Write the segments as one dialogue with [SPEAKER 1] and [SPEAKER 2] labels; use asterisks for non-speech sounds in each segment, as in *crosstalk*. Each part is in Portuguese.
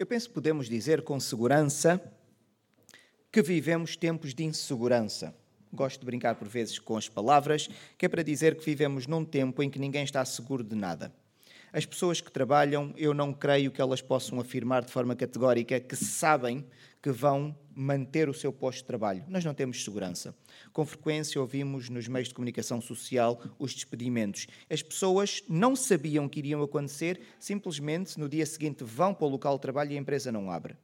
[SPEAKER 1] Eu penso que podemos dizer com segurança que vivemos tempos de insegurança. Gosto de brincar por vezes com as palavras, que é para dizer que vivemos num tempo em que ninguém está seguro de nada. As pessoas que trabalham, eu não creio que elas possam afirmar de forma categórica que sabem que vão manter o seu posto de trabalho. Nós não temos segurança. Com frequência ouvimos nos meios de comunicação social os despedimentos. As pessoas não sabiam que iriam acontecer, simplesmente no dia seguinte vão para o local de trabalho e a empresa não abre.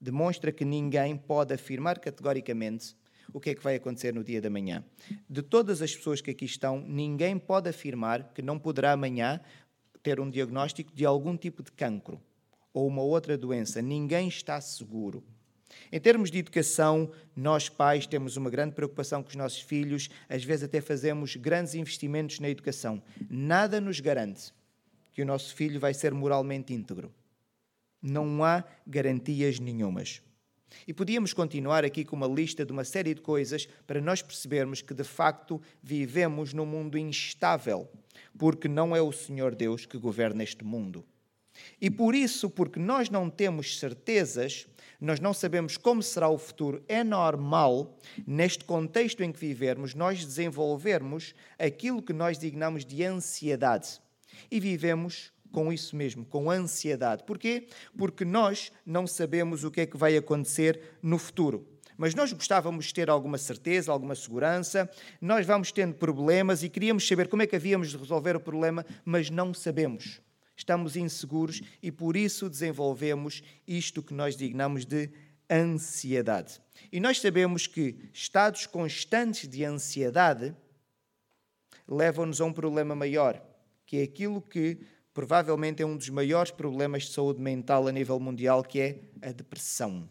[SPEAKER 1] Demonstra que ninguém pode afirmar categoricamente o que é que vai acontecer no dia da manhã. De todas as pessoas que aqui estão, ninguém pode afirmar que não poderá amanhã ter um diagnóstico de algum tipo de cancro ou uma outra doença. Ninguém está seguro. Em termos de educação, nós pais temos uma grande preocupação com os nossos filhos, às vezes até fazemos grandes investimentos na educação. Nada nos garante que o nosso filho vai ser moralmente íntegro. Não há garantias nenhumas. E podíamos continuar aqui com uma lista de uma série de coisas para nós percebermos que de facto vivemos num mundo instável, porque não é o Senhor Deus que governa este mundo. E por isso, porque nós não temos certezas, nós não sabemos como será o futuro, é normal, neste contexto em que vivermos, nós desenvolvermos aquilo que nós dignamos de ansiedade. E vivemos com isso mesmo, com ansiedade. Porquê? Porque nós não sabemos o que é que vai acontecer no futuro. Mas nós gostávamos de ter alguma certeza, alguma segurança, nós vamos tendo problemas e queríamos saber como é que havíamos de resolver o problema, mas não sabemos. Estamos inseguros e por isso desenvolvemos isto que nós dignamos de ansiedade. E nós sabemos que estados constantes de ansiedade levam-nos a um problema maior, que é aquilo que provavelmente é um dos maiores problemas de saúde mental a nível mundial, que é a depressão.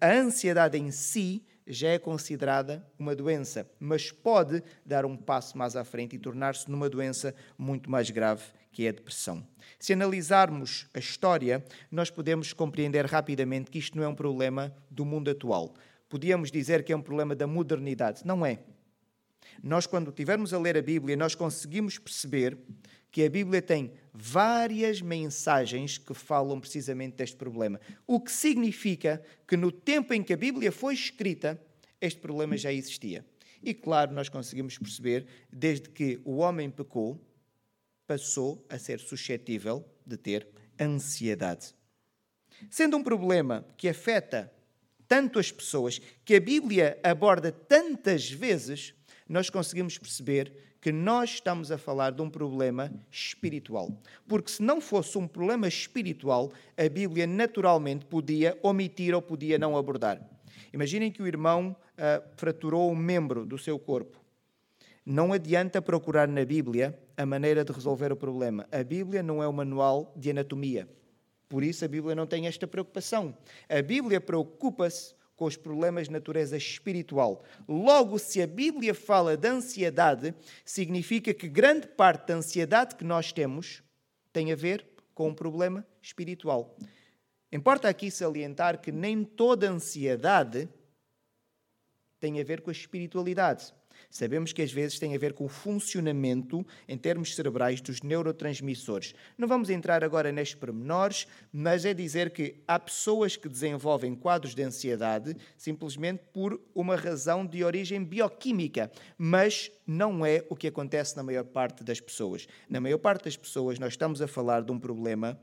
[SPEAKER 1] A, a ansiedade em si já é considerada uma doença, mas pode dar um passo mais à frente e tornar-se numa doença muito mais grave, que é a depressão. Se analisarmos a história, nós podemos compreender rapidamente que isto não é um problema do mundo atual. Podíamos dizer que é um problema da modernidade. Não é. Nós, quando estivermos a ler a Bíblia, nós conseguimos perceber que a Bíblia tem várias mensagens que falam precisamente deste problema. O que significa que no tempo em que a Bíblia foi escrita, este problema já existia. E claro, nós conseguimos perceber, desde que o homem pecou, passou a ser suscetível de ter ansiedade. Sendo um problema que afeta tanto as pessoas, que a Bíblia aborda tantas vezes, nós conseguimos perceber que nós estamos a falar de um problema espiritual. Porque se não fosse um problema espiritual, a Bíblia naturalmente podia omitir ou podia não abordar. Imaginem que o irmão uh, fraturou um membro do seu corpo. Não adianta procurar na Bíblia a maneira de resolver o problema. A Bíblia não é um manual de anatomia. Por isso a Bíblia não tem esta preocupação. A Bíblia preocupa-se com os problemas de natureza espiritual. Logo, se a Bíblia fala de ansiedade, significa que grande parte da ansiedade que nós temos tem a ver com um problema espiritual. Importa aqui salientar que nem toda ansiedade tem a ver com a espiritualidade. Sabemos que às vezes tem a ver com o funcionamento, em termos cerebrais, dos neurotransmissores. Não vamos entrar agora nestes pormenores, mas é dizer que há pessoas que desenvolvem quadros de ansiedade simplesmente por uma razão de origem bioquímica, mas não é o que acontece na maior parte das pessoas. Na maior parte das pessoas, nós estamos a falar de um problema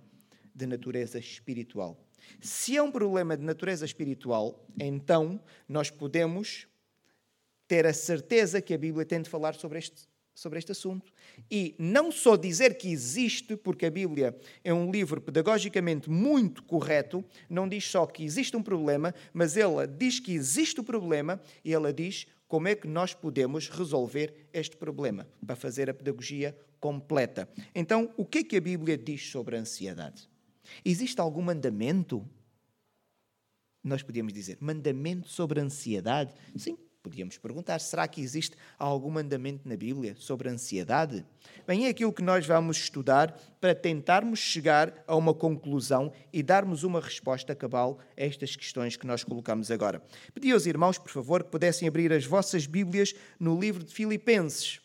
[SPEAKER 1] de natureza espiritual. Se é um problema de natureza espiritual, então nós podemos ter a certeza que a Bíblia tem de falar sobre este, sobre este assunto. E não só dizer que existe, porque a Bíblia é um livro pedagogicamente muito correto, não diz só que existe um problema, mas ela diz que existe o problema e ela diz como é que nós podemos resolver este problema, para fazer a pedagogia completa. Então, o que é que a Bíblia diz sobre a ansiedade? Existe algum mandamento? Nós podíamos dizer, mandamento sobre a ansiedade? Sim, Podíamos perguntar: será que existe algum mandamento na Bíblia sobre ansiedade? Bem, é aquilo que nós vamos estudar para tentarmos chegar a uma conclusão e darmos uma resposta cabal a estas questões que nós colocamos agora. Pedi aos irmãos, por favor, que pudessem abrir as vossas Bíblias no livro de Filipenses,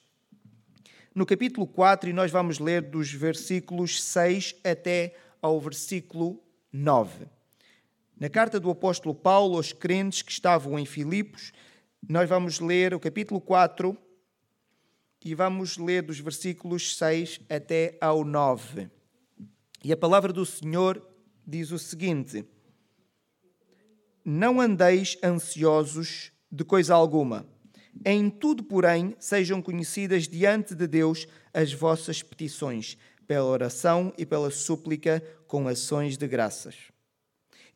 [SPEAKER 1] no capítulo 4, e nós vamos ler dos versículos 6 até ao versículo 9. Na carta do apóstolo Paulo aos crentes que estavam em Filipos, nós vamos ler o capítulo 4 e vamos ler dos versículos 6 até ao 9. E a palavra do Senhor diz o seguinte: Não andeis ansiosos de coisa alguma. Em tudo, porém, sejam conhecidas diante de Deus as vossas petições, pela oração e pela súplica com ações de graças.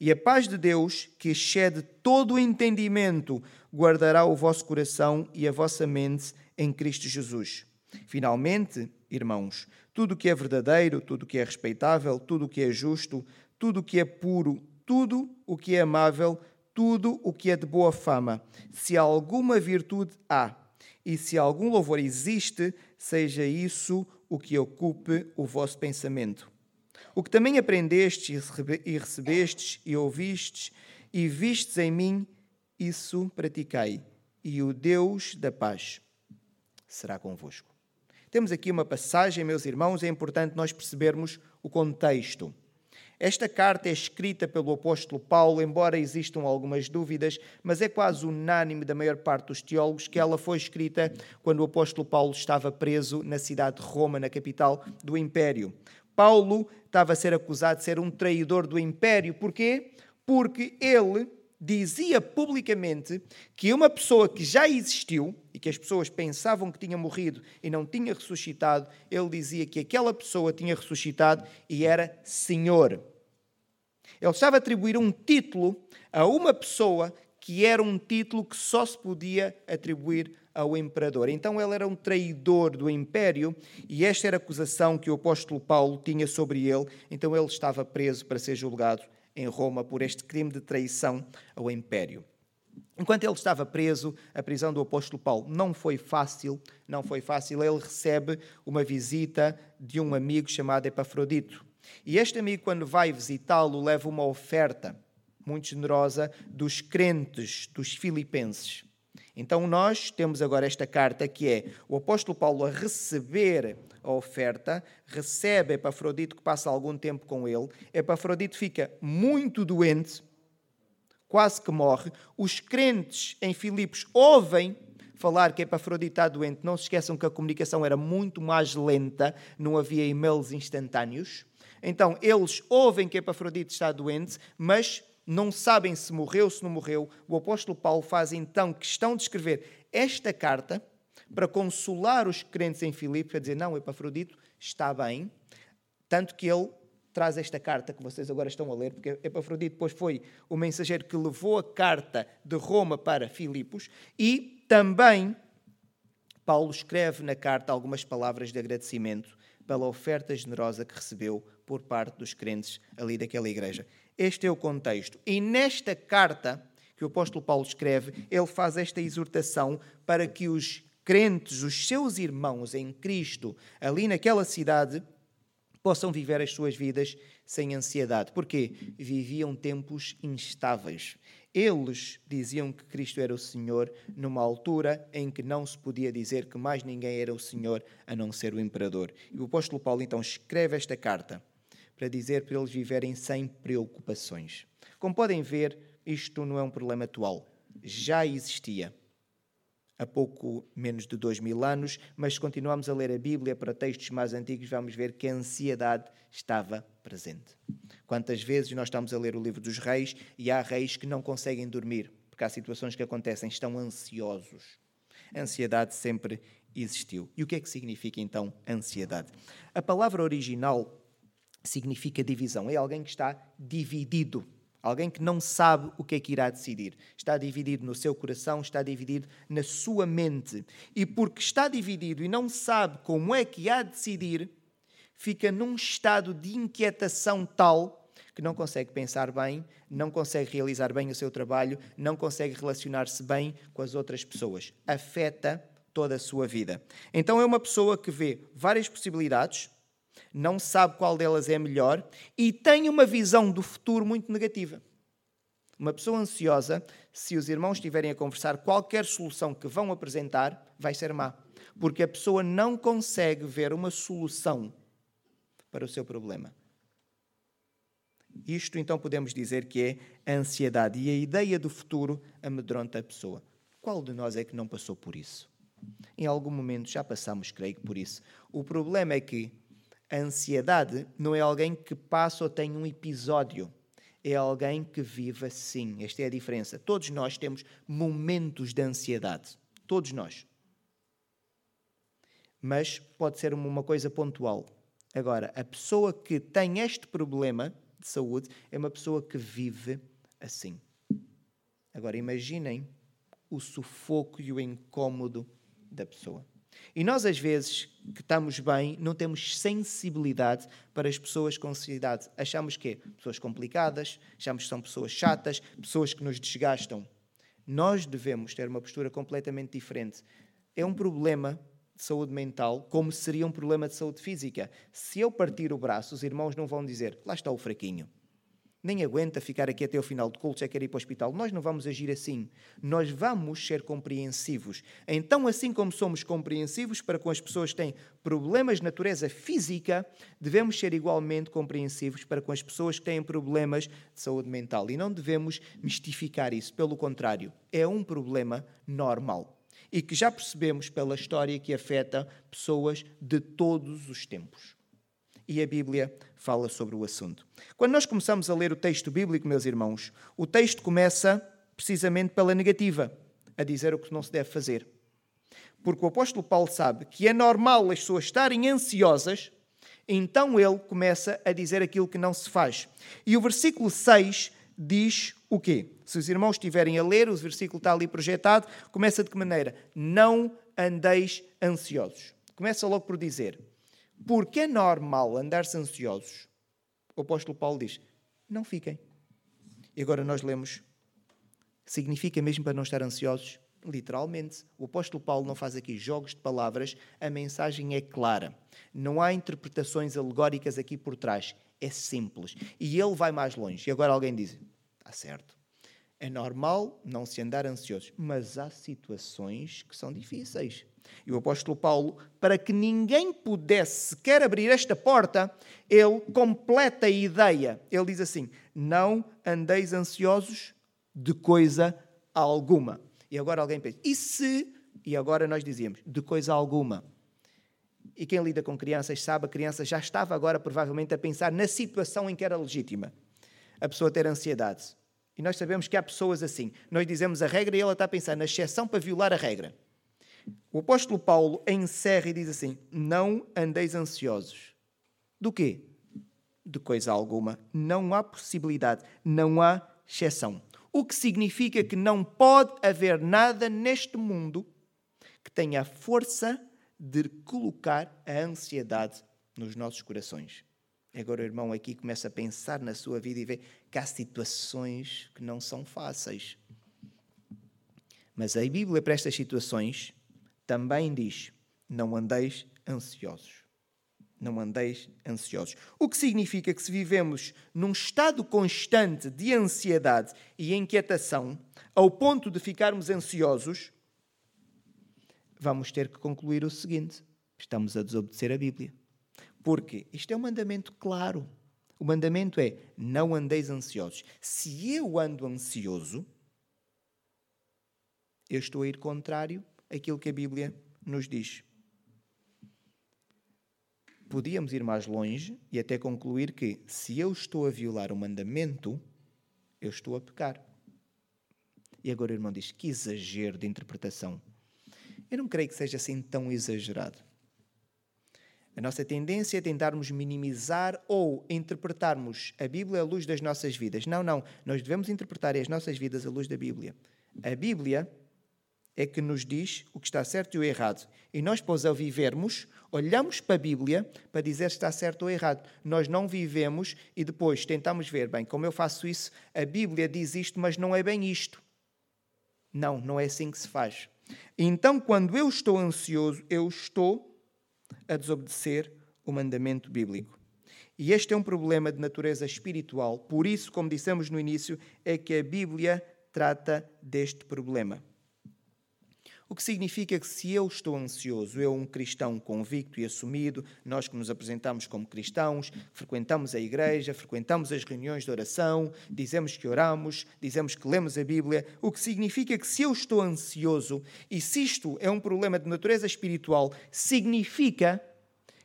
[SPEAKER 1] E a paz de Deus, que excede todo o entendimento, guardará o vosso coração e a vossa mente em Cristo Jesus. Finalmente, irmãos, tudo o que é verdadeiro, tudo o que é respeitável, tudo o que é justo, tudo o que é puro, tudo o que é amável, tudo o que é de boa fama. Se alguma virtude há e se algum louvor existe, seja isso o que ocupe o vosso pensamento. O que também aprendestes e recebestes e ouvistes e vistes em mim, isso praticai, e o Deus da paz será convosco. Temos aqui uma passagem, meus irmãos, é importante nós percebermos o contexto. Esta carta é escrita pelo apóstolo Paulo, embora existam algumas dúvidas, mas é quase unânime da maior parte dos teólogos que ela foi escrita quando o apóstolo Paulo estava preso na cidade de Roma, na capital do império. Paulo estava a ser acusado de ser um traidor do império. Porquê? Porque ele dizia publicamente que uma pessoa que já existiu e que as pessoas pensavam que tinha morrido e não tinha ressuscitado, ele dizia que aquela pessoa tinha ressuscitado e era Senhor. Ele estava a atribuir um título a uma pessoa que era um título que só se podia atribuir ao imperador. Então ele era um traidor do império e esta era a acusação que o apóstolo Paulo tinha sobre ele. Então ele estava preso para ser julgado em Roma por este crime de traição ao império. Enquanto ele estava preso, a prisão do apóstolo Paulo não foi fácil, não foi fácil. Ele recebe uma visita de um amigo chamado Epafrodito. E este amigo, quando vai visitá-lo, leva uma oferta muito generosa dos crentes, dos filipenses. Então nós temos agora esta carta que é o apóstolo Paulo a receber a oferta, recebe Epafrodito que passa algum tempo com ele. Epafrodito fica muito doente, quase que morre. Os crentes em Filipos ouvem falar que Epafrodito está doente. Não se esqueçam que a comunicação era muito mais lenta, não havia e-mails instantâneos. Então eles ouvem que Epafrodito está doente, mas não sabem se morreu, se não morreu, o apóstolo Paulo faz então questão de escrever esta carta para consolar os crentes em Filipe, para dizer, não, Epafrodito está bem, tanto que ele traz esta carta que vocês agora estão a ler, porque Epafrodito depois foi o mensageiro que levou a carta de Roma para Filipos, e também Paulo escreve na carta algumas palavras de agradecimento pela oferta generosa que recebeu por parte dos crentes ali daquela igreja. Este é o contexto. E nesta carta que o apóstolo Paulo escreve, ele faz esta exortação para que os crentes, os seus irmãos em Cristo, ali naquela cidade, possam viver as suas vidas sem ansiedade. Porquê? Viviam tempos instáveis. Eles diziam que Cristo era o Senhor numa altura em que não se podia dizer que mais ninguém era o Senhor a não ser o imperador. E o apóstolo Paulo então escreve esta carta para dizer para eles viverem sem preocupações. Como podem ver, isto não é um problema atual. Já existia há pouco menos de dois mil anos, mas se continuarmos a ler a Bíblia para textos mais antigos, vamos ver que a ansiedade estava presente. Quantas vezes nós estamos a ler o livro dos reis e há reis que não conseguem dormir, porque há situações que acontecem, estão ansiosos. A ansiedade sempre existiu. E o que é que significa então ansiedade? A palavra original significa divisão. É alguém que está dividido. Alguém que não sabe o que é que irá decidir. Está dividido no seu coração, está dividido na sua mente. E porque está dividido e não sabe como é que há de decidir, fica num estado de inquietação tal que não consegue pensar bem, não consegue realizar bem o seu trabalho, não consegue relacionar-se bem com as outras pessoas. Afeta toda a sua vida. Então é uma pessoa que vê várias possibilidades, não sabe qual delas é melhor e tem uma visão do futuro muito negativa. Uma pessoa ansiosa, se os irmãos estiverem a conversar, qualquer solução que vão apresentar vai ser má, porque a pessoa não consegue ver uma solução para o seu problema. Isto então podemos dizer que é a ansiedade e a ideia do futuro amedronta a pessoa. Qual de nós é que não passou por isso? Em algum momento já passamos, creio por isso. O problema é que a ansiedade não é alguém que passa ou tem um episódio. É alguém que vive assim. Esta é a diferença. Todos nós temos momentos de ansiedade. Todos nós. Mas pode ser uma coisa pontual. Agora, a pessoa que tem este problema de saúde é uma pessoa que vive assim. Agora, imaginem o sufoco e o incômodo da pessoa. E nós, às vezes, que estamos bem, não temos sensibilidade para as pessoas com ansiedade. Achamos que é pessoas complicadas, achamos que são pessoas chatas, pessoas que nos desgastam. Nós devemos ter uma postura completamente diferente. É um problema de saúde mental como seria um problema de saúde física. Se eu partir o braço, os irmãos não vão dizer, lá está o fraquinho nem aguenta ficar aqui até o final do culto, já quer ir para o hospital. Nós não vamos agir assim. Nós vamos ser compreensivos. Então, assim como somos compreensivos para com as pessoas que têm problemas de natureza física, devemos ser igualmente compreensivos para com as pessoas que têm problemas de saúde mental. E não devemos mistificar isso. Pelo contrário, é um problema normal. E que já percebemos pela história que afeta pessoas de todos os tempos e a Bíblia fala sobre o assunto. Quando nós começamos a ler o texto bíblico, meus irmãos, o texto começa precisamente pela negativa, a dizer o que não se deve fazer. Porque o apóstolo Paulo sabe que é normal as pessoas estarem ansiosas, então ele começa a dizer aquilo que não se faz. E o versículo 6 diz o quê? Se os irmãos estiverem a ler, o versículo está ali projetado, começa de que maneira? Não andeis ansiosos. Começa logo por dizer: porque é normal andar-se ansiosos. O apóstolo Paulo diz: não fiquem. E agora nós lemos: significa mesmo para não estar ansiosos? Literalmente. O apóstolo Paulo não faz aqui jogos de palavras, a mensagem é clara. Não há interpretações alegóricas aqui por trás. É simples. E ele vai mais longe. E agora alguém diz: está certo. É normal não se andar ansiosos, mas há situações que são difíceis. E o apóstolo Paulo, para que ninguém pudesse sequer abrir esta porta, ele completa a ideia. Ele diz assim: Não andeis ansiosos de coisa alguma. E agora alguém pensa: E se? E agora nós dizíamos: De coisa alguma. E quem lida com crianças sabe, a criança já estava agora provavelmente a pensar na situação em que era legítima a pessoa ter ansiedade. Nós sabemos que há pessoas assim. Nós dizemos a regra e ela está a pensar na exceção para violar a regra. O apóstolo Paulo encerra e diz assim: Não andeis ansiosos. Do quê? De coisa alguma. Não há possibilidade, não há exceção. O que significa que não pode haver nada neste mundo que tenha a força de colocar a ansiedade nos nossos corações. Agora o irmão aqui começa a pensar na sua vida e vê que há situações que não são fáceis. Mas a Bíblia, para estas situações, também diz: não andeis ansiosos. Não andeis ansiosos. O que significa que se vivemos num estado constante de ansiedade e inquietação, ao ponto de ficarmos ansiosos, vamos ter que concluir o seguinte: estamos a desobedecer a Bíblia. Porque isto é um mandamento claro. O mandamento é: não andeis ansiosos. Se eu ando ansioso, eu estou a ir contrário aquilo que a Bíblia nos diz. Podíamos ir mais longe e até concluir que, se eu estou a violar o mandamento, eu estou a pecar. E agora o irmão diz: que exagero de interpretação. Eu não creio que seja assim tão exagerado. A nossa tendência é tentarmos minimizar ou interpretarmos a Bíblia à luz das nossas vidas. Não, não. Nós devemos interpretar as nossas vidas à luz da Bíblia. A Bíblia é que nos diz o que está certo e o errado. E nós, após ao vivermos, olhamos para a Bíblia para dizer se está certo ou errado. Nós não vivemos e depois tentamos ver, bem, como eu faço isso, a Bíblia diz isto, mas não é bem isto. Não, não é assim que se faz. Então, quando eu estou ansioso, eu estou a desobedecer o mandamento bíblico. E este é um problema de natureza espiritual. Por isso, como dissemos no início, é que a Bíblia trata deste problema. O que significa que se eu estou ansioso, eu, um cristão convicto e assumido, nós que nos apresentamos como cristãos, frequentamos a igreja, frequentamos as reuniões de oração, dizemos que oramos, dizemos que lemos a Bíblia, o que significa que se eu estou ansioso e se isto é um problema de natureza espiritual, significa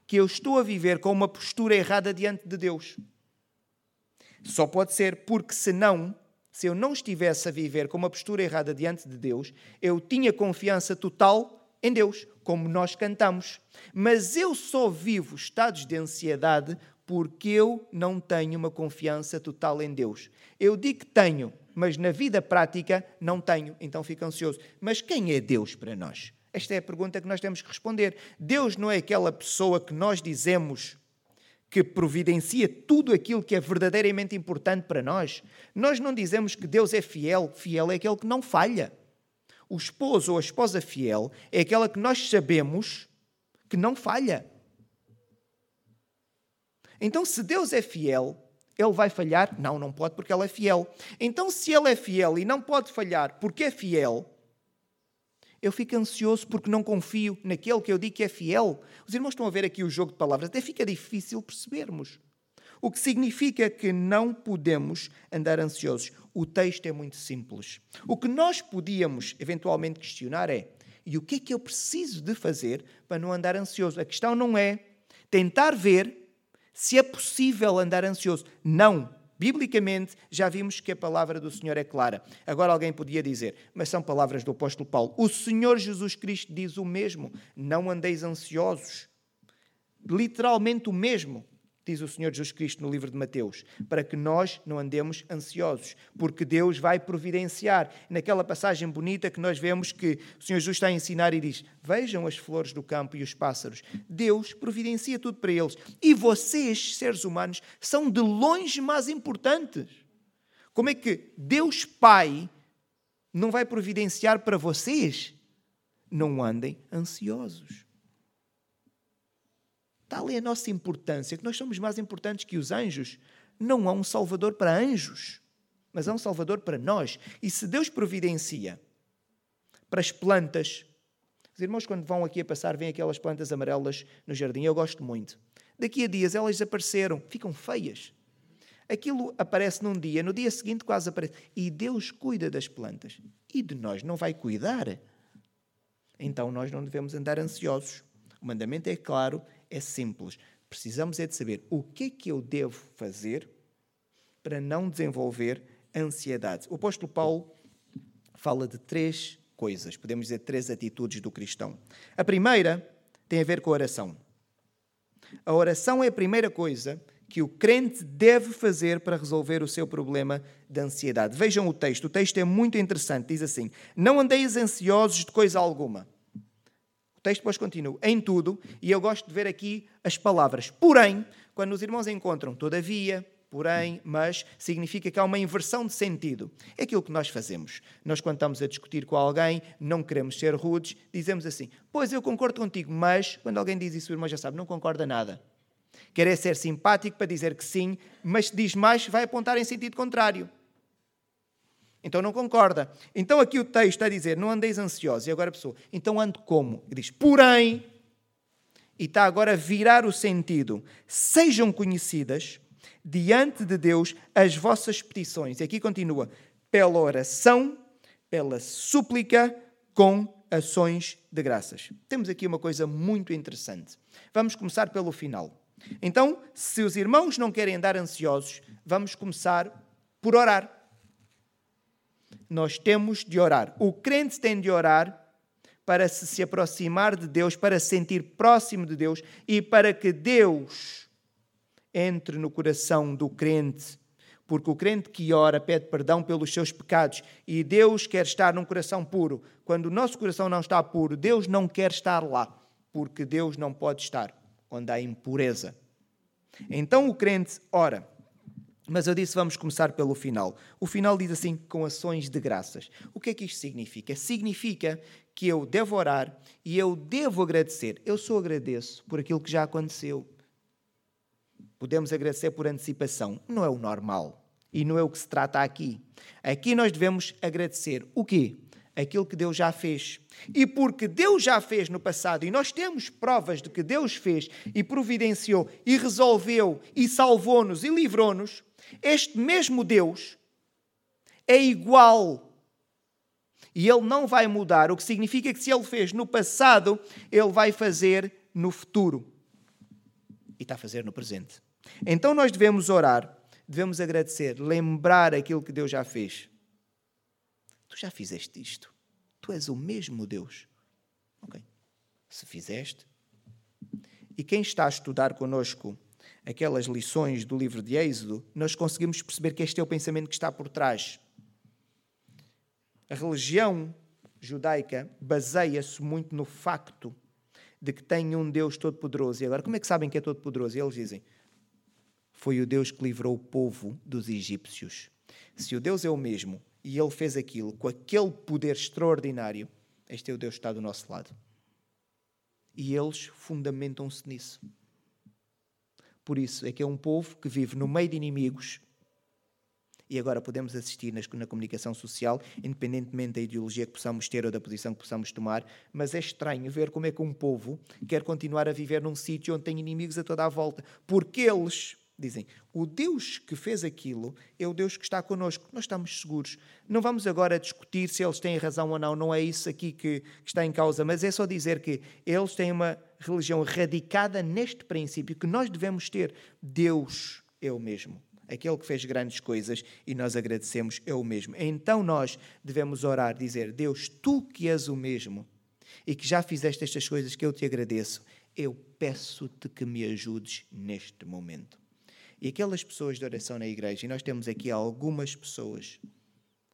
[SPEAKER 1] que eu estou a viver com uma postura errada diante de Deus. Só pode ser porque, senão, se eu não estivesse a viver com uma postura errada diante de Deus, eu tinha confiança total em Deus, como nós cantamos. Mas eu só vivo estados de ansiedade porque eu não tenho uma confiança total em Deus. Eu digo que tenho, mas na vida prática não tenho, então fico ansioso. Mas quem é Deus para nós? Esta é a pergunta que nós temos que responder. Deus não é aquela pessoa que nós dizemos que providencia tudo aquilo que é verdadeiramente importante para nós. Nós não dizemos que Deus é fiel, fiel é aquele que não falha. O esposo ou a esposa fiel é aquela que nós sabemos que não falha. Então, se Deus é fiel, ele vai falhar? Não, não pode porque ele é fiel. Então, se ele é fiel e não pode falhar porque é fiel, eu fico ansioso porque não confio naquele que eu digo que é fiel. Os irmãos estão a ver aqui o jogo de palavras, até fica difícil percebermos. O que significa que não podemos andar ansiosos. O texto é muito simples. O que nós podíamos eventualmente questionar é: e o que é que eu preciso de fazer para não andar ansioso? A questão não é tentar ver se é possível andar ansioso. Não. Biblicamente, já vimos que a palavra do Senhor é clara. Agora alguém podia dizer, mas são palavras do apóstolo Paulo. O Senhor Jesus Cristo diz o mesmo: não andeis ansiosos. Literalmente o mesmo diz o Senhor Jesus Cristo no livro de Mateus, para que nós não andemos ansiosos, porque Deus vai providenciar. Naquela passagem bonita que nós vemos que o Senhor Jesus está a ensinar e diz: Vejam as flores do campo e os pássaros. Deus providencia tudo para eles. E vocês, seres humanos, são de longe mais importantes. Como é que Deus Pai não vai providenciar para vocês? Não andem ansiosos. Tal é a nossa importância, que nós somos mais importantes que os anjos. Não há um Salvador para anjos, mas há um Salvador para nós. E se Deus providencia para as plantas, os irmãos, quando vão aqui a passar, veem aquelas plantas amarelas no jardim, eu gosto muito. Daqui a dias elas desapareceram, ficam feias. Aquilo aparece num dia, no dia seguinte quase aparece. E Deus cuida das plantas. E de nós não vai cuidar. Então nós não devemos andar ansiosos. O mandamento é claro é simples. Precisamos é de saber o que é que eu devo fazer para não desenvolver ansiedade. O apóstolo Paulo fala de três coisas, podemos dizer três atitudes do cristão. A primeira tem a ver com a oração. A oração é a primeira coisa que o crente deve fazer para resolver o seu problema de ansiedade. Vejam o texto, o texto é muito interessante. Diz assim: Não andeis ansiosos de coisa alguma texto depois continua, em tudo, e eu gosto de ver aqui as palavras. Porém, quando os irmãos encontram todavia, porém, mas, significa que há uma inversão de sentido. É aquilo que nós fazemos. Nós, quando estamos a discutir com alguém, não queremos ser rudes, dizemos assim: Pois eu concordo contigo, mas, quando alguém diz isso, o irmão já sabe, não concorda nada. Quer é ser simpático para dizer que sim, mas se diz mais, vai apontar em sentido contrário. Então não concorda. Então aqui o texto está a dizer: não andeis ansiosos. E agora a pessoa, então ando como? Diz: porém, e está agora a virar o sentido: sejam conhecidas diante de Deus as vossas petições. E aqui continua: pela oração, pela súplica, com ações de graças. Temos aqui uma coisa muito interessante. Vamos começar pelo final. Então, se os irmãos não querem andar ansiosos, vamos começar por orar nós temos de orar. O crente tem de orar para se, se aproximar de Deus, para se sentir próximo de Deus e para que Deus entre no coração do crente. Porque o crente que ora pede perdão pelos seus pecados e Deus quer estar num coração puro. Quando o nosso coração não está puro, Deus não quer estar lá, porque Deus não pode estar onde há impureza. Então o crente ora. Mas eu disse, vamos começar pelo final. O final diz assim, com ações de graças. O que é que isto significa? Significa que eu devo orar e eu devo agradecer. Eu só agradeço por aquilo que já aconteceu. Podemos agradecer por antecipação. Não é o normal. E não é o que se trata aqui. Aqui nós devemos agradecer o quê? Aquilo que Deus já fez. E porque Deus já fez no passado, e nós temos provas de que Deus fez e providenciou e resolveu e salvou-nos e livrou-nos, este mesmo Deus é igual. E ele não vai mudar, o que significa que se ele fez no passado, ele vai fazer no futuro. E está a fazer no presente. Então nós devemos orar, devemos agradecer, lembrar aquilo que Deus já fez. Tu já fizeste isto. Tu és o mesmo Deus. Ok. Se fizeste. E quem está a estudar conosco aquelas lições do livro de Êxodo, nós conseguimos perceber que este é o pensamento que está por trás. A religião judaica baseia-se muito no facto de que tem um Deus todo-poderoso. E agora, como é que sabem que é todo-poderoso? E eles dizem: Foi o Deus que livrou o povo dos egípcios. Se o Deus é o mesmo e ele fez aquilo com aquele poder extraordinário, este é o Deus que está do nosso lado. E eles fundamentam-se nisso. Por isso é que é um povo que vive no meio de inimigos. E agora podemos assistir na comunicação social, independentemente da ideologia que possamos ter ou da posição que possamos tomar, mas é estranho ver como é que um povo quer continuar a viver num sítio onde tem inimigos a toda a volta, porque eles Dizem, o Deus que fez aquilo é o Deus que está connosco. Nós estamos seguros. Não vamos agora discutir se eles têm razão ou não, não é isso aqui que, que está em causa, mas é só dizer que eles têm uma religião radicada neste princípio que nós devemos ter. Deus é o mesmo. Aquele que fez grandes coisas e nós agradecemos é o mesmo. Então nós devemos orar, dizer: Deus, tu que és o mesmo e que já fizeste estas coisas que eu te agradeço, eu peço-te que me ajudes neste momento. E aquelas pessoas de oração na igreja, e nós temos aqui algumas pessoas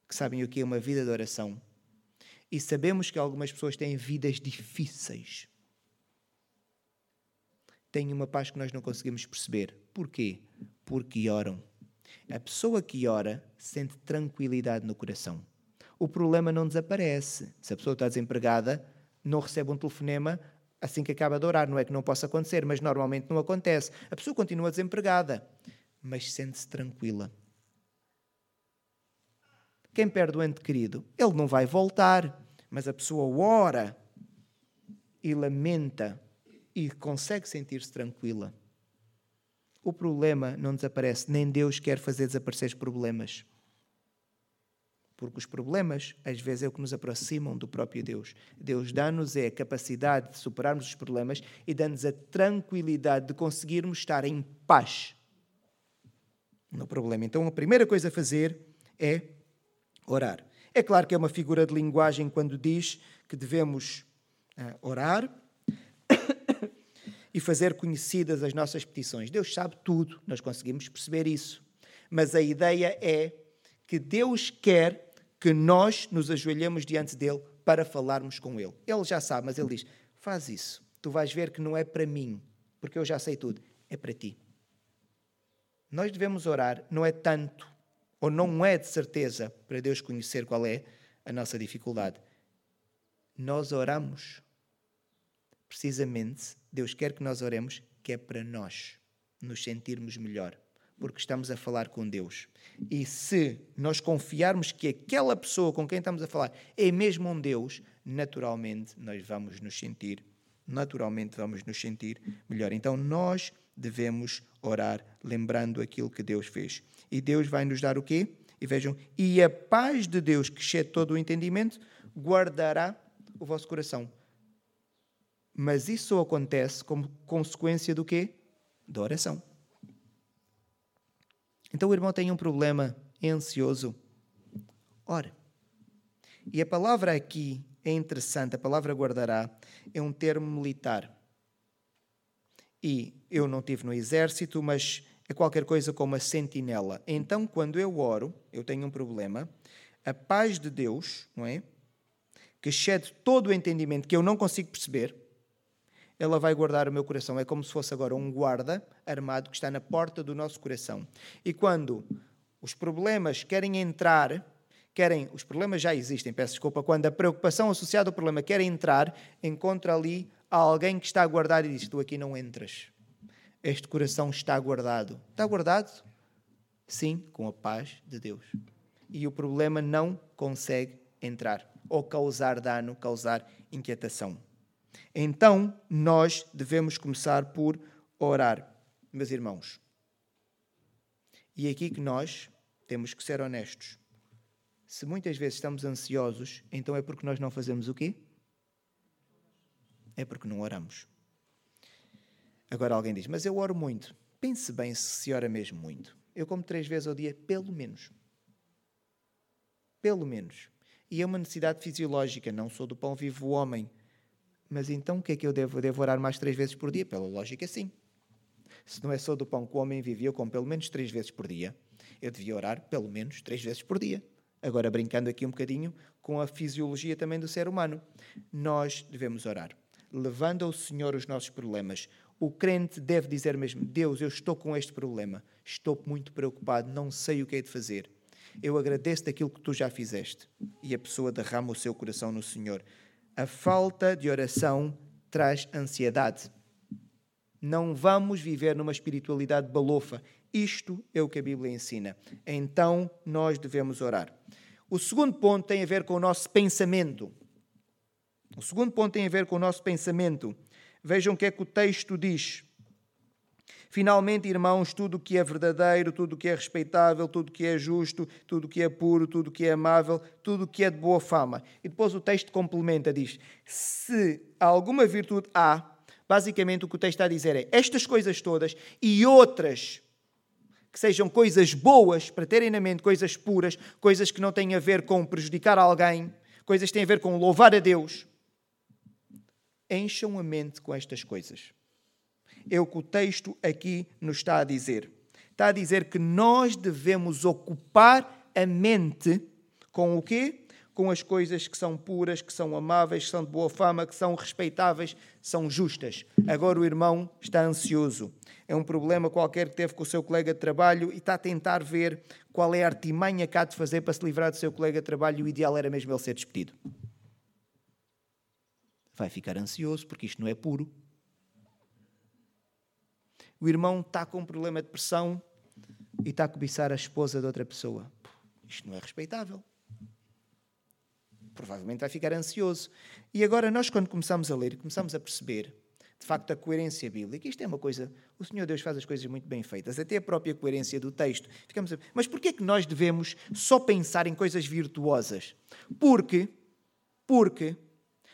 [SPEAKER 1] que sabem o que é uma vida de oração, e sabemos que algumas pessoas têm vidas difíceis. Têm uma paz que nós não conseguimos perceber. Porquê? Porque oram. A pessoa que ora sente tranquilidade no coração. O problema não desaparece. Se a pessoa está desempregada, não recebe um telefonema, assim que acaba de orar. Não é que não possa acontecer, mas normalmente não acontece. A pessoa continua desempregada, mas sente-se tranquila. Quem perde o ente querido, ele não vai voltar, mas a pessoa ora e lamenta e consegue sentir-se tranquila. O problema não desaparece, nem Deus quer fazer desaparecer os problemas. Porque os problemas, às vezes, é o que nos aproximam do próprio Deus. Deus dá-nos é a capacidade de superarmos os problemas e dá-nos a tranquilidade de conseguirmos estar em paz no problema. Então, a primeira coisa a fazer é orar. É claro que é uma figura de linguagem quando diz que devemos uh, orar *coughs* e fazer conhecidas as nossas petições. Deus sabe tudo, nós conseguimos perceber isso. Mas a ideia é que Deus quer que nós nos ajoelhemos diante dele para falarmos com ele. Ele já sabe, mas ele diz: faz isso. Tu vais ver que não é para mim, porque eu já sei tudo, é para ti. Nós devemos orar, não é tanto, ou não é de certeza, para Deus conhecer qual é a nossa dificuldade. Nós oramos, precisamente, Deus quer que nós oremos, que é para nós nos sentirmos melhor porque estamos a falar com Deus. E se nós confiarmos que aquela pessoa com quem estamos a falar é mesmo um Deus, naturalmente nós vamos nos sentir, naturalmente vamos nos sentir melhor. Então nós devemos orar lembrando aquilo que Deus fez. E Deus vai nos dar o quê? E vejam, e a paz de Deus, que excede todo o entendimento, guardará o vosso coração. Mas isso acontece como consequência do quê? Da oração. Então o irmão tem um problema, é ansioso. Ora. E a palavra aqui é interessante, a palavra guardará é um termo militar. E eu não tive no exército, mas é qualquer coisa como a sentinela. Então, quando eu oro, eu tenho um problema, a paz de Deus, não é? Que excede todo o entendimento que eu não consigo perceber, ela vai guardar o meu coração. É como se fosse agora um guarda armado que está na porta do nosso coração. E quando os problemas querem entrar, querem, os problemas já existem, peço desculpa, quando a preocupação associada ao problema quer entrar, encontra ali alguém que está a guardar e diz: Tu aqui não entras. Este coração está guardado. Está guardado? Sim, com a paz de Deus. E o problema não consegue entrar ou causar dano, causar inquietação. Então, nós devemos começar por orar, meus irmãos. E é aqui que nós temos que ser honestos. Se muitas vezes estamos ansiosos, então é porque nós não fazemos o quê? É porque não oramos. Agora alguém diz, mas eu oro muito. Pense bem se ora mesmo muito. Eu como três vezes ao dia, pelo menos. Pelo menos. E é uma necessidade fisiológica, não sou do pão vivo o homem. Mas então o que é que eu devo? orar mais três vezes por dia? Pela lógica, sim. Se não é só do pão que o homem vive, eu como pelo menos três vezes por dia, eu devia orar pelo menos três vezes por dia. Agora, brincando aqui um bocadinho com a fisiologia também do ser humano, nós devemos orar, levando ao Senhor os nossos problemas. O crente deve dizer mesmo: Deus, eu estou com este problema, estou muito preocupado, não sei o que é de fazer. Eu agradeço daquilo que tu já fizeste. E a pessoa derrama o seu coração no Senhor. A falta de oração traz ansiedade. Não vamos viver numa espiritualidade balofa. Isto é o que a Bíblia ensina. Então nós devemos orar. O segundo ponto tem a ver com o nosso pensamento. O segundo ponto tem a ver com o nosso pensamento. Vejam o que é que o texto diz. Finalmente, irmãos, tudo o que é verdadeiro, tudo o que é respeitável, tudo o que é justo, tudo o que é puro, tudo o que é amável, tudo o que é de boa fama. E depois o texto complementa, diz: se alguma virtude há, basicamente o que o texto está a dizer é estas coisas todas e outras que sejam coisas boas, para terem na mente coisas puras, coisas que não têm a ver com prejudicar alguém, coisas que têm a ver com louvar a Deus. Encham a mente com estas coisas é o que o texto aqui nos está a dizer. Está a dizer que nós devemos ocupar a mente com o quê? Com as coisas que são puras, que são amáveis, que são de boa fama, que são respeitáveis, são justas. Agora o irmão está ansioso. É um problema qualquer que teve com o seu colega de trabalho e está a tentar ver qual é a artimanha que há de fazer para se livrar do seu colega de trabalho e o ideal era mesmo ele ser despedido. Vai ficar ansioso porque isto não é puro o irmão está com um problema de pressão e está a cobiçar a esposa de outra pessoa. Isto não é respeitável. Provavelmente vai ficar ansioso. E agora, nós, quando começamos a ler, começamos a perceber, de facto, a coerência bíblica. Isto é uma coisa. O Senhor Deus faz as coisas muito bem feitas, até a própria coerência do texto. Ficamos a... Mas porquê é que nós devemos só pensar em coisas virtuosas? Porque, porque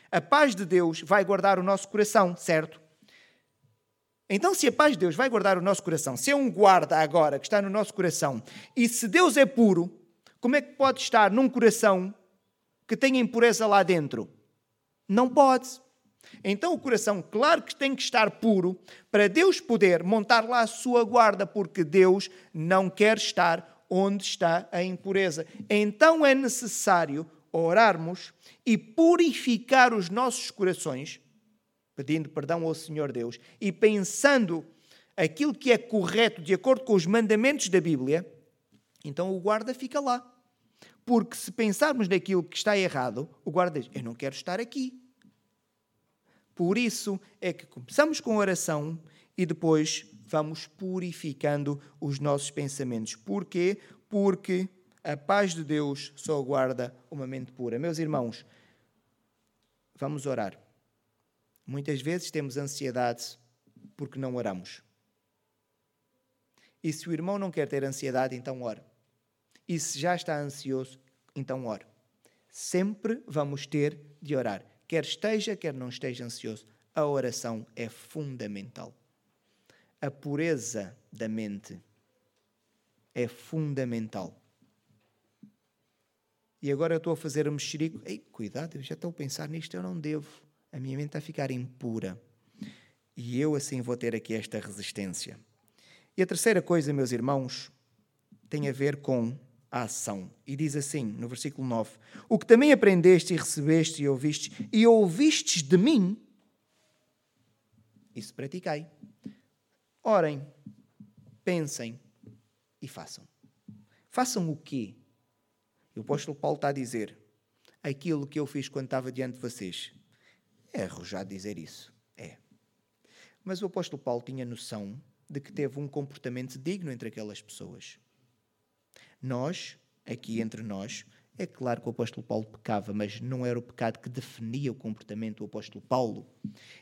[SPEAKER 1] a paz de Deus vai guardar o nosso coração, certo? Então, se a paz de Deus vai guardar o nosso coração, se é um guarda agora que está no nosso coração, e se Deus é puro, como é que pode estar num coração que tem impureza lá dentro? Não pode. Então, o coração, claro que tem que estar puro para Deus poder montar lá a sua guarda, porque Deus não quer estar onde está a impureza. Então, é necessário orarmos e purificar os nossos corações pedindo perdão ao Senhor Deus e pensando aquilo que é correto de acordo com os mandamentos da Bíblia, então o guarda fica lá. Porque se pensarmos naquilo que está errado, o guarda diz: Eu não quero estar aqui. Por isso é que começamos com oração e depois vamos purificando os nossos pensamentos. Porquê? Porque a paz de Deus só guarda uma mente pura. Meus irmãos, vamos orar. Muitas vezes temos ansiedade porque não oramos. E se o irmão não quer ter ansiedade, então ora. E se já está ansioso, então ora. Sempre vamos ter de orar. Quer esteja, quer não esteja ansioso. A oração é fundamental. A pureza da mente é fundamental. E agora eu estou a fazer um mexerico. Ei, cuidado, eu já estou a pensar nisto, eu não devo a minha mente está a ficar impura. E eu assim vou ter aqui esta resistência. E a terceira coisa, meus irmãos, tem a ver com a ação. E diz assim, no versículo 9: O que também aprendeste e recebeste e ouviste, e ouvistes de mim, isso praticai. Orem, pensem e façam. Façam o quê? O apóstolo Paulo está a dizer: aquilo que eu fiz quando estava diante de vocês. É arrojado dizer isso. É. Mas o apóstolo Paulo tinha noção de que teve um comportamento digno entre aquelas pessoas. Nós, aqui entre nós, É claro que o apóstolo Paulo pecava, mas não era o pecado que definia o comportamento do apóstolo Paulo.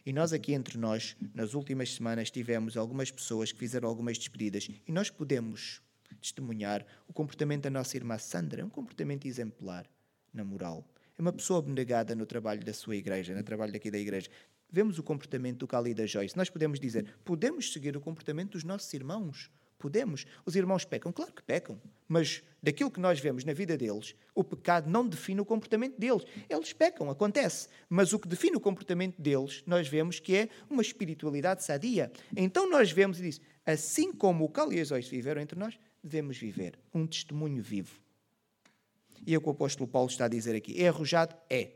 [SPEAKER 1] E nós aqui entre nós, nas últimas semanas, tivemos algumas pessoas que fizeram algumas despedidas e nós podemos testemunhar o comportamento da nossa irmã Sandra, um comportamento exemplar na moral. É uma pessoa abnegada no trabalho da sua igreja, no trabalho daqui da igreja. Vemos o comportamento do Cali e da Joyce. Nós podemos dizer, podemos seguir o comportamento dos nossos irmãos. Podemos. Os irmãos pecam? Claro que pecam. Mas daquilo que nós vemos na vida deles, o pecado não define o comportamento deles. Eles pecam, acontece. Mas o que define o comportamento deles, nós vemos que é uma espiritualidade sadia. Então nós vemos e diz: assim como o Cal e as Ois viveram entre nós, devemos viver um testemunho vivo. E é o que o apóstolo Paulo está a dizer aqui. É arrojado? É.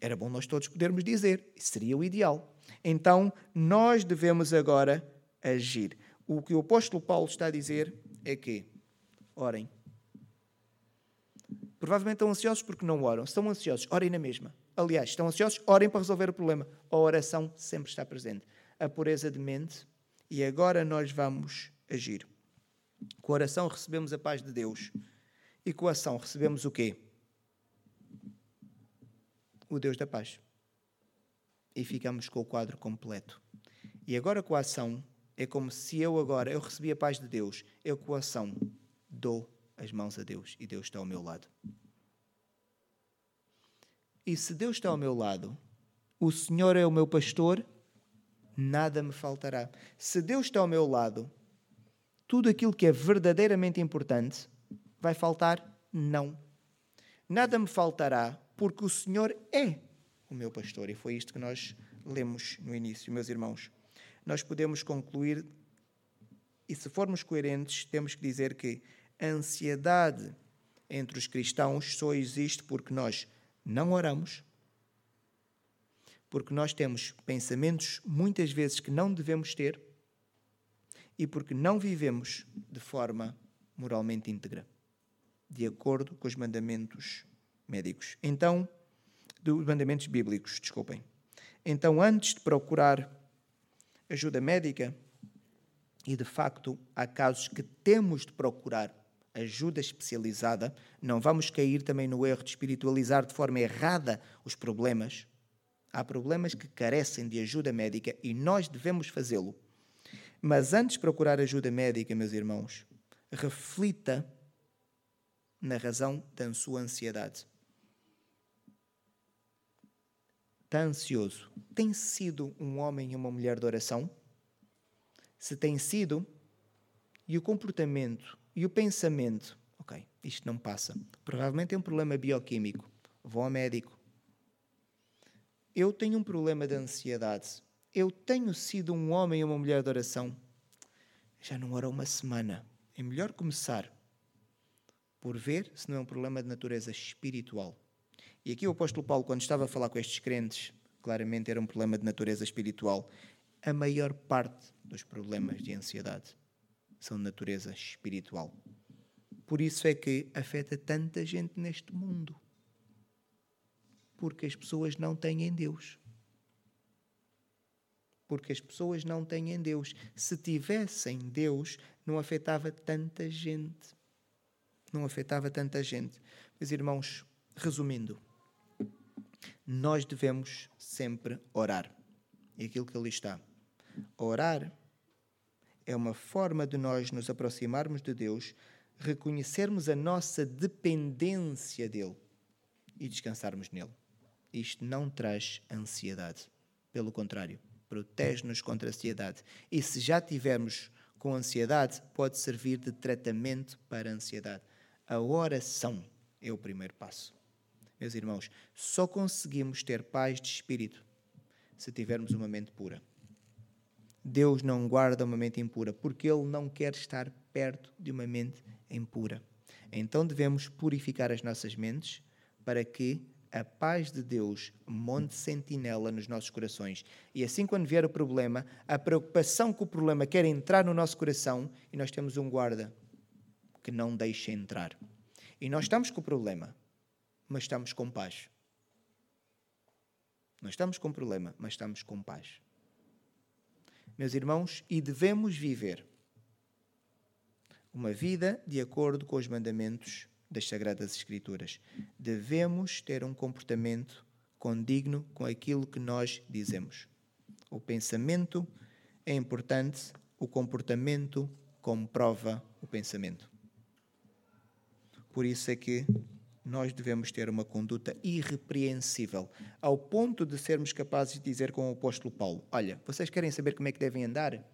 [SPEAKER 1] Era bom nós todos podermos dizer. Seria o ideal. Então, nós devemos agora agir. O que o apóstolo Paulo está a dizer é que orem. Provavelmente estão ansiosos porque não oram. Estão ansiosos, orem na mesma. Aliás, estão ansiosos, orem para resolver o problema. A oração sempre está presente. A pureza de mente. E agora nós vamos agir. Com a oração recebemos a paz de Deus. E com a ação recebemos o quê? O Deus da paz. E ficamos com o quadro completo. E agora com a ação é como se eu agora, eu recebi a paz de Deus, eu com a ação dou as mãos a Deus e Deus está ao meu lado. E se Deus está ao meu lado, o Senhor é o meu pastor, nada me faltará. Se Deus está ao meu lado, tudo aquilo que é verdadeiramente importante vai faltar? Não. Nada me faltará, porque o Senhor é o meu pastor. E foi isto que nós lemos no início, meus irmãos nós podemos concluir, e se formos coerentes, temos que dizer que a ansiedade entre os cristãos só existe porque nós não oramos, porque nós temos pensamentos muitas vezes que não devemos ter e porque não vivemos de forma moralmente íntegra, de acordo com os mandamentos médicos. Então, dos mandamentos bíblicos, desculpem. Então, antes de procurar ajuda médica, e de facto há casos que temos de procurar ajuda especializada, não vamos cair também no erro de espiritualizar de forma errada os problemas. Há problemas que carecem de ajuda médica e nós devemos fazê-lo. Mas antes de procurar ajuda médica, meus irmãos, reflita na razão da sua ansiedade. está ansioso, tem sido um homem e uma mulher de oração? Se tem sido, e o comportamento e o pensamento, ok, isto não passa. Provavelmente é um problema bioquímico. Vou ao médico. Eu tenho um problema de ansiedade. Eu tenho sido um homem e uma mulher de oração. Já não oro uma semana. É melhor começar por ver se não é um problema de natureza espiritual. E aqui o apóstolo Paulo, quando estava a falar com estes crentes, claramente era um problema de natureza espiritual. A maior parte dos problemas de ansiedade são de natureza espiritual. Por isso é que afeta tanta gente neste mundo. Porque as pessoas não têm Deus. Porque as pessoas não têm Deus. Se tivessem Deus, não afetava tanta gente. Não afetava tanta gente. Meus irmãos, resumindo, nós devemos sempre orar. E aquilo que ali está. Orar é uma forma de nós nos aproximarmos de Deus, reconhecermos a nossa dependência dele e descansarmos nele. Isto não traz ansiedade. Pelo contrário, protege-nos contra a ansiedade. E se já tivermos com ansiedade, pode servir de tratamento para a ansiedade. A oração é o primeiro passo. Meus irmãos, só conseguimos ter paz de espírito se tivermos uma mente pura. Deus não guarda uma mente impura porque Ele não quer estar perto de uma mente impura. Então devemos purificar as nossas mentes para que a paz de Deus monte sentinela nos nossos corações. E assim, quando vier o problema, a preocupação que o problema quer entrar no nosso coração e nós temos um guarda que não deixa entrar. E nós estamos com o problema mas estamos com paz. Não estamos com problema, mas estamos com paz. Meus irmãos, e devemos viver uma vida de acordo com os mandamentos das Sagradas Escrituras. Devemos ter um comportamento condigno com aquilo que nós dizemos. O pensamento é importante, o comportamento comprova o pensamento. Por isso é que nós devemos ter uma conduta irrepreensível, ao ponto de sermos capazes de dizer com o apóstolo Paulo: Olha, vocês querem saber como é que devem andar?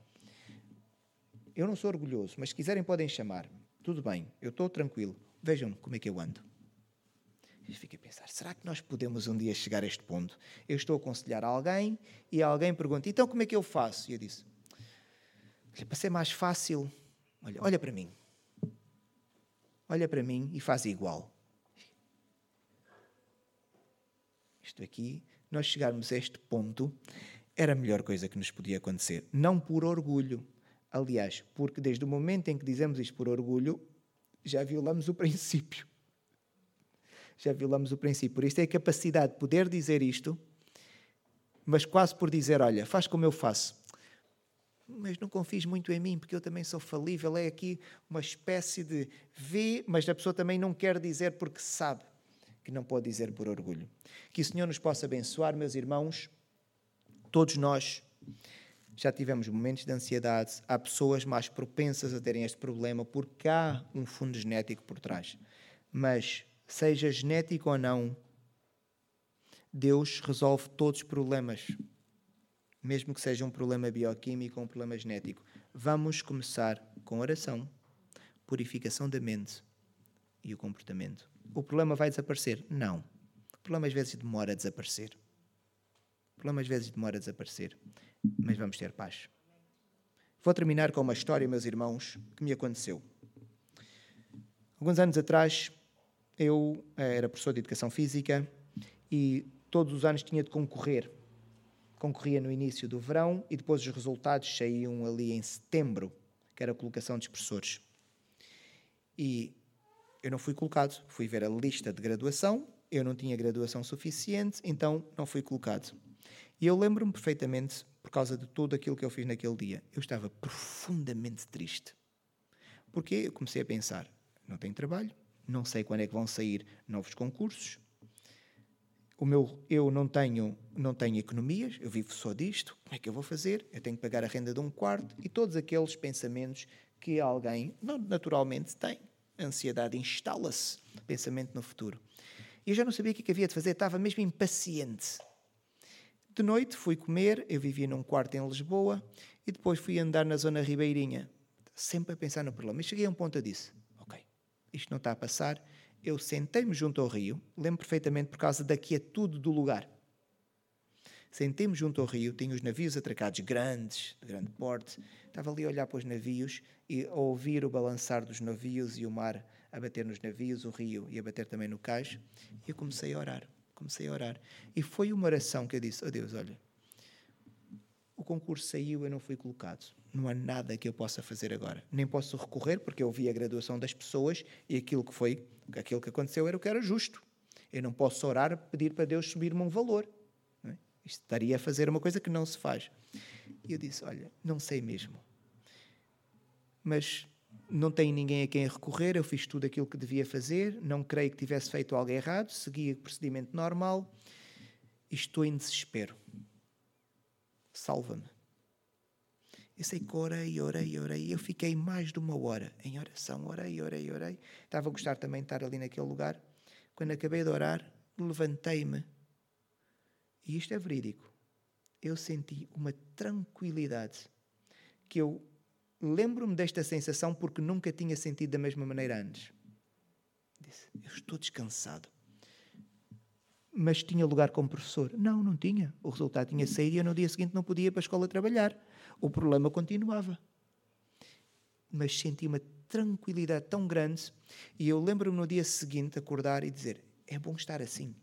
[SPEAKER 1] Eu não sou orgulhoso, mas se quiserem podem chamar. Tudo bem, eu estou tranquilo. Vejam como é que eu ando. E fiquei a pensar: será que nós podemos um dia chegar a este ponto? Eu estou a aconselhar alguém e alguém pergunta: então como é que eu faço? E eu disse: para ser mais fácil, olha, olha para mim. Olha para mim e faz igual. Isto aqui, nós chegarmos a este ponto, era a melhor coisa que nos podia acontecer. Não por orgulho. Aliás, porque desde o momento em que dizemos isto por orgulho, já violamos o *laughs* princípio. Já violamos o princípio. Por isso é a capacidade de poder dizer isto, mas quase por dizer: olha, faz como eu faço. Mas não confies muito em mim, porque eu também sou falível. É aqui uma espécie de vê, mas a pessoa também não quer dizer porque sabe que não pode dizer por orgulho. Que o Senhor nos possa abençoar, meus irmãos. Todos nós já tivemos momentos de ansiedade, há pessoas mais propensas a terem este problema porque há um fundo genético por trás. Mas, seja genético ou não, Deus resolve todos os problemas, mesmo que seja um problema bioquímico ou um problema genético. Vamos começar com oração, purificação da mente e o comportamento. O problema vai desaparecer? Não. O problema às vezes demora a desaparecer. O problema às vezes demora a desaparecer mas vamos ter paz. Vou terminar com uma história, meus irmãos, que me aconteceu. Alguns anos atrás, eu eh, era professor de educação física e todos os anos tinha de concorrer. Concorria no início do verão e depois os resultados saíam ali em setembro, que era a colocação de professores. E eu não fui colocado. Fui ver a lista de graduação, eu não tinha graduação suficiente, então não fui colocado. E eu lembro-me perfeitamente por causa de tudo aquilo que eu fiz naquele dia. Eu estava profundamente triste. Porque eu comecei a pensar: não tenho trabalho, não sei quando é que vão sair novos concursos. O meu, eu não tenho, não tenho economias, eu vivo só disto. Como é que eu vou fazer? Eu tenho que pagar a renda de um quarto e todos aqueles pensamentos que alguém naturalmente tem. A ansiedade instala-se, pensamento no futuro. E eu já não sabia o que, é que havia de fazer, estava mesmo impaciente. De noite fui comer, eu vivia num quarto em Lisboa e depois fui andar na zona ribeirinha, sempre a pensar no problema. E cheguei a um ponto e disse: Ok, isto não está a passar. Eu sentei-me junto ao rio, lembro perfeitamente por causa da quietude do lugar. Sentei-me junto ao rio, tinha os navios atracados grandes, de grande porte. Estava ali a olhar para os navios e a ouvir o balançar dos navios e o mar a bater nos navios, o rio e a bater também no cais. E eu comecei a orar comecei a orar. E foi uma oração que eu disse: Oh Deus, olha, o concurso saiu, eu não fui colocado. Não há nada que eu possa fazer agora. Nem posso recorrer, porque eu vi a graduação das pessoas e aquilo que foi, aquilo que aconteceu era o que era justo. Eu não posso orar, pedir para Deus subir-me um valor. É? Isto estaria a fazer uma coisa que não se faz. E eu disse: Olha, não sei mesmo. Mas não tenho ninguém a quem recorrer, eu fiz tudo aquilo que devia fazer, não creio que tivesse feito algo errado, segui o procedimento normal e estou em desespero. Salva-me. Eu sei que orei, orei, orei. Eu fiquei mais de uma hora em oração. Orei, orei, orei. Estava a gostar também de estar ali naquele lugar. Quando acabei de orar, levantei-me. E isto é verídico. Eu senti uma tranquilidade que eu lembro-me desta sensação porque nunca tinha sentido da mesma maneira antes. Disse: Eu estou descansado. Mas tinha lugar como professor? Não, não tinha. O resultado tinha saído e eu no dia seguinte não podia ir para a escola trabalhar. O problema continuava. Mas senti uma tranquilidade tão grande e eu lembro-me no dia seguinte acordar e dizer: É bom estar assim.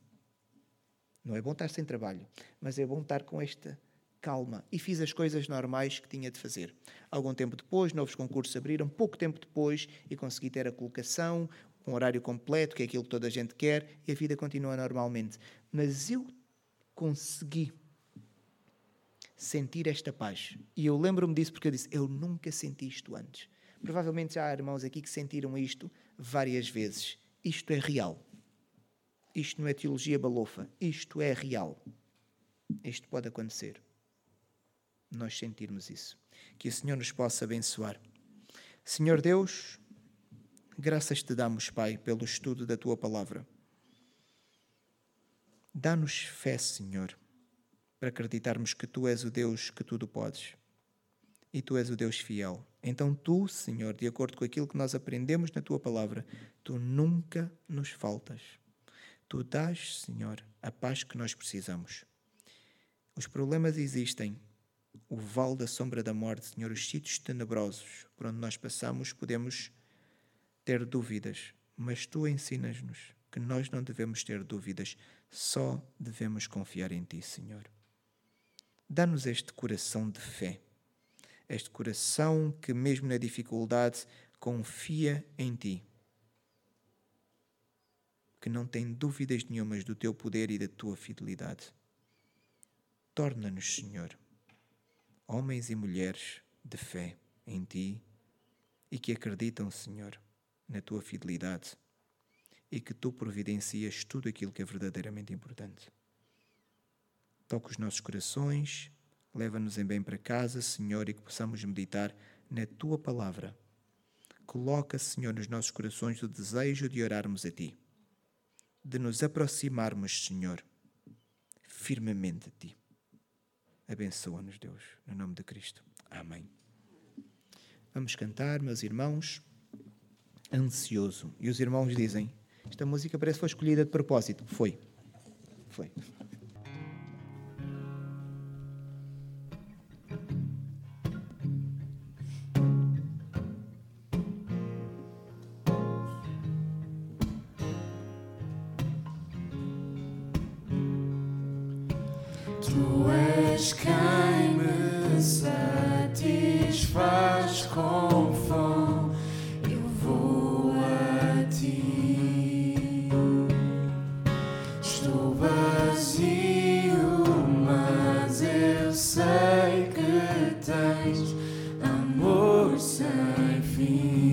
[SPEAKER 1] Não é bom estar sem trabalho, mas é bom estar com esta calma e fiz as coisas normais que tinha de fazer. Algum tempo depois, novos concursos abriram, pouco tempo depois, e consegui ter a colocação, um horário completo, que é aquilo que toda a gente quer, e a vida continua normalmente. Mas eu consegui sentir esta paz. E eu lembro-me disso porque eu disse: Eu nunca senti isto antes. Provavelmente já há irmãos aqui que sentiram isto várias vezes. isto é real. Isto não é teologia balofa, isto é real. Isto pode acontecer. Nós sentirmos isso. Que o Senhor nos possa abençoar. Senhor Deus, graças te damos, Pai, pelo estudo da tua palavra. Dá-nos fé, Senhor, para acreditarmos que tu és o Deus que tudo podes e tu és o Deus fiel. Então, tu, Senhor, de acordo com aquilo que nós aprendemos na tua palavra, tu nunca nos faltas. Tu dás, Senhor, a paz que nós precisamos. Os problemas existem. O vale da sombra da morte, Senhor, os sítios tenebrosos por onde nós passamos, podemos ter dúvidas, mas tu ensinas-nos que nós não devemos ter dúvidas, só devemos confiar em ti, Senhor. Dá-nos este coração de fé este coração que, mesmo na dificuldade, confia em Ti, que não tem dúvidas nenhumas do Teu poder e da Tua fidelidade. Torna-nos, Senhor, homens e mulheres de fé em Ti e que acreditam, Senhor, na Tua fidelidade e que Tu providencias tudo aquilo que é verdadeiramente importante. Toca os nossos corações Leva-nos em bem para casa, Senhor, e que possamos meditar na tua palavra. Coloca, Senhor, nos nossos corações o desejo de orarmos a ti, de nos aproximarmos, Senhor, firmemente de ti. Abençoa-nos, Deus, no nome de Cristo. Amém. Vamos cantar, meus irmãos, ansioso. E os irmãos dizem: Esta música parece que foi escolhida de propósito. Foi. Foi.
[SPEAKER 2] Jesus,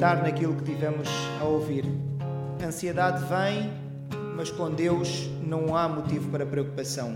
[SPEAKER 1] meditar naquilo que tivemos a ouvir. A ansiedade vem, mas com Deus não há motivo para preocupação.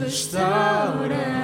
[SPEAKER 2] Jesus.